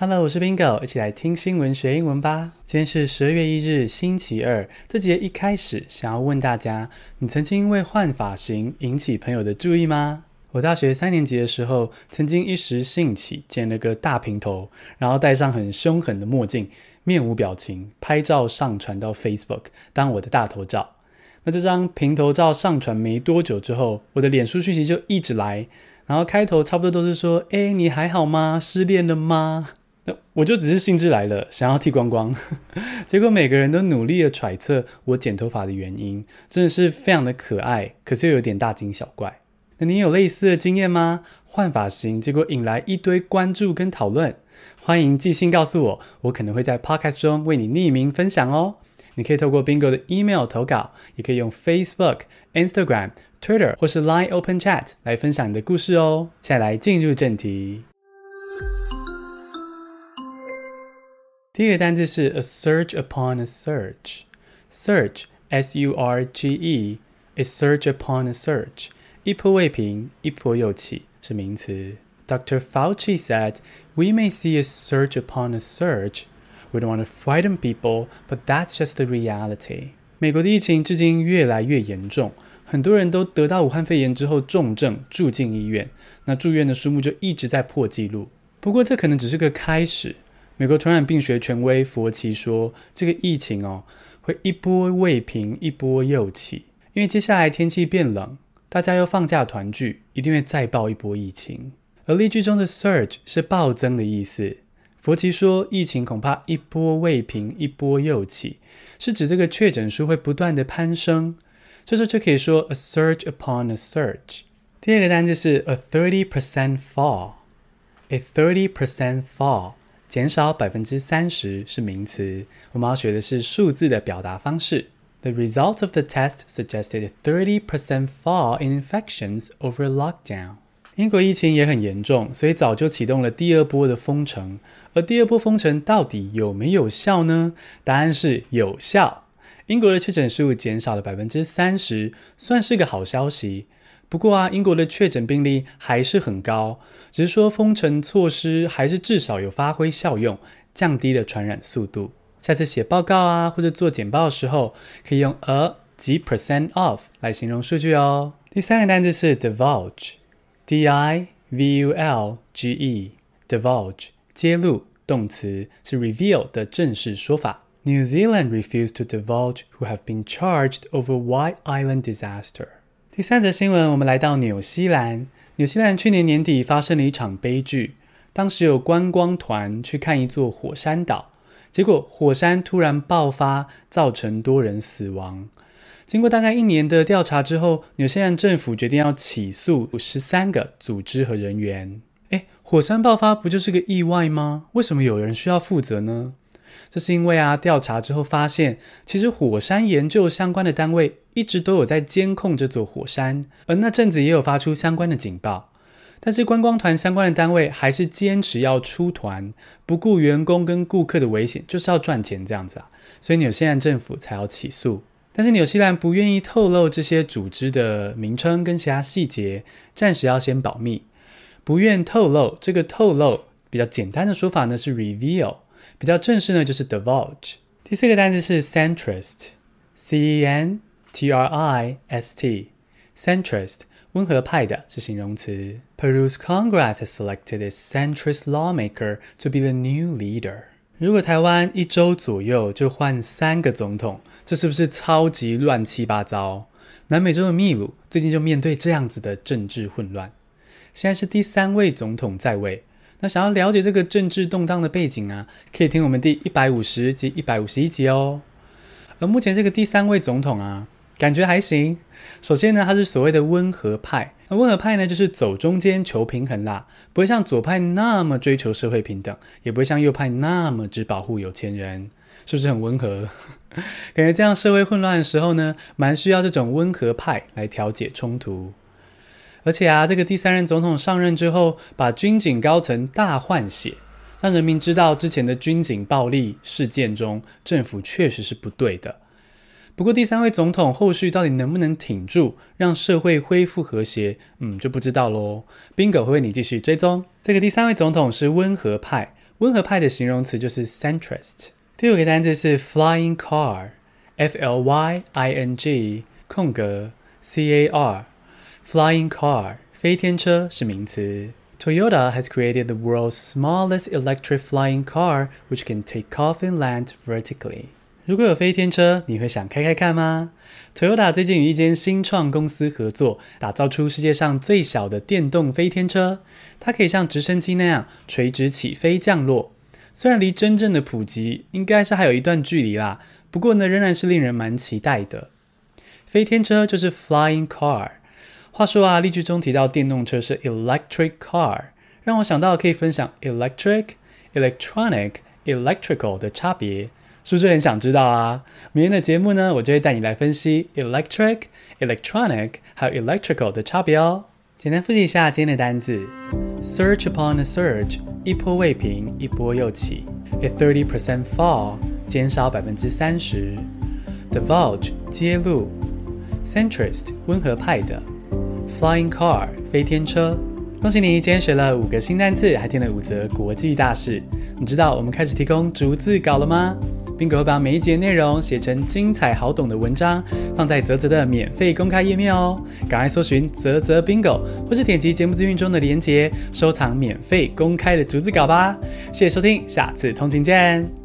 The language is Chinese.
Hello，我是 Bingo，一起来听新闻学英文吧。今天是十二月一日，星期二。这节一开始，想要问大家：你曾经因为换发型引起朋友的注意吗？我大学三年级的时候，曾经一时兴起剪了个大平头，然后戴上很凶狠的墨镜，面无表情，拍照上传到 Facebook 当我的大头照。那这张平头照上传没多久之后，我的脸书讯息就一直来，然后开头差不多都是说：“哎，你还好吗？失恋了吗？”那我就只是兴致来了，想要剃光光，结果每个人都努力的揣测我剪头发的原因，真的是非常的可爱，可是又有点大惊小怪。那你有类似的经验吗？换发型结果引来一堆关注跟讨论，欢迎寄信告诉我，我可能会在 Podcast 中为你匿名分享哦。你可以透过 Bingo 的 email 投稿，也可以用 Facebook、Instagram、Twitter 或是 Line Open Chat 来分享你的故事哦。现在来进入正题。第一个单字是 a surge upon a surge，surge，S-U-R-G-E，a surge upon a surge，一波未平，一波又起是名词。Dr. Fauci said, "We may see a surge upon a surge. We don't want to frighten people, but that's just the reality." 美国的疫情至今越来越严重，很多人都得到武汉肺炎之后重症住进医院，那住院的数目就一直在破纪录。不过这可能只是个开始。 美国传染病学权威佛奇说：“这个疫情哦，会一波未平，一波又起。因为接下来天气变冷，大家又放假团聚，一定会再爆一波疫情。而例句中的 surge 是暴增的意思。佛奇说，疫情恐怕一波未平，一波又起，是指这个确诊数会不断的攀升。这时候就可以说 a surge upon a surge。第二个单词是 a thirty percent fall，a thirty percent fall。”减少百分之三十是名词，我们要学的是数字的表达方式。The result of the test suggested thirty percent fall in infections over lockdown。英国疫情也很严重，所以早就启动了第二波的封城。而第二波封城到底有没有效呢？答案是有效。英国的确诊数减少了百分之三十，算是个好消息。不过啊，英国的确诊病例还是很高，只是说封城措施还是至少有发挥效用，降低了传染速度。下次写报告啊，或者做简报的时候，可以用 a 几 percent of 来形容数据哦。第三个单词是 divulge，d i v u l g e，divulge 揭露，动词是 reveal 的正式说法。New Zealand refused to divulge who have been charged over White Island disaster。第三则新闻，我们来到纽西兰。纽西兰去年年底发生了一场悲剧，当时有观光团去看一座火山岛，结果火山突然爆发，造成多人死亡。经过大概一年的调查之后，纽西兰政府决定要起诉十三个组织和人员。诶，火山爆发不就是个意外吗？为什么有人需要负责呢？这是因为啊，调查之后发现，其实火山研究相关的单位一直都有在监控这座火山，而那阵子也有发出相关的警报。但是观光团相关的单位还是坚持要出团，不顾员工跟顾客的危险，就是要赚钱这样子啊。所以纽西兰政府才要起诉。但是纽西兰不愿意透露这些组织的名称跟其他细节，暂时要先保密，不愿透露。这个透露比较简单的说法呢是 reveal。比较正式呢，就是 divulge。第四个单词是 centrist，C-E-N-T-R-I-S-T，centrist，温和派的是形容词。Peru's Congress has selected a centrist lawmaker to be the new leader。如果台湾一周左右就换三个总统，这是不是超级乱七八糟？南美洲的秘鲁最近就面对这样子的政治混乱，现在是第三位总统在位。那想要了解这个政治动荡的背景啊，可以听我们第一百五十及一百五十一集哦。而目前这个第三位总统啊，感觉还行。首先呢，他是所谓的温和派。那温和派呢，就是走中间求平衡啦，不会像左派那么追求社会平等，也不会像右派那么只保护有钱人，是不是很温和？感觉这样社会混乱的时候呢，蛮需要这种温和派来调解冲突。而且啊，这个第三任总统上任之后，把军警高层大换血，让人民知道之前的军警暴力事件中，政府确实是不对的。不过，第三位总统后续到底能不能挺住，让社会恢复和谐，嗯，就不知道喽。Bingo 会为你继续追踪。这个第三位总统是温和派，温和派的形容词就是 centrist。第五个单词是 flying car，f l y i n g 空格 c a r Flying car 飞天车是名词。Toyota has created the world's smallest electric flying car, which can take off and land vertically. 如果有飞天车，你会想开开看吗？Toyota 最近与一间新创公司合作，打造出世界上最小的电动飞天车。它可以像直升机那样垂直起飞降落。虽然离真正的普及应该是还有一段距离啦，不过呢，仍然是令人蛮期待的。飞天车就是 flying car。话说啊，例句中提到电动车是 electric car，让我想到可以分享 electric、electronic、electrical 的差别，是不是很想知道啊？明天的节目呢，我就会带你来分析 electric、electronic 还有 electrical 的差别哦。简单复习一下今天的单字：search upon a surge，一波未平，一波又起；a thirty percent fall，减少百分之三十；divulge，揭露；centrist，温和派的。Flying car，飞天车。恭喜你，今天学了五个新单词，还听了五则国际大事。你知道我们开始提供逐字稿了吗？Bingo 会把每一节内容写成精彩好懂的文章，放在泽泽的免费公开页面哦。赶快搜寻泽泽 Bingo，或是点击节目资讯中的链接，收藏免费公开的逐字稿吧。谢谢收听，下次通勤见。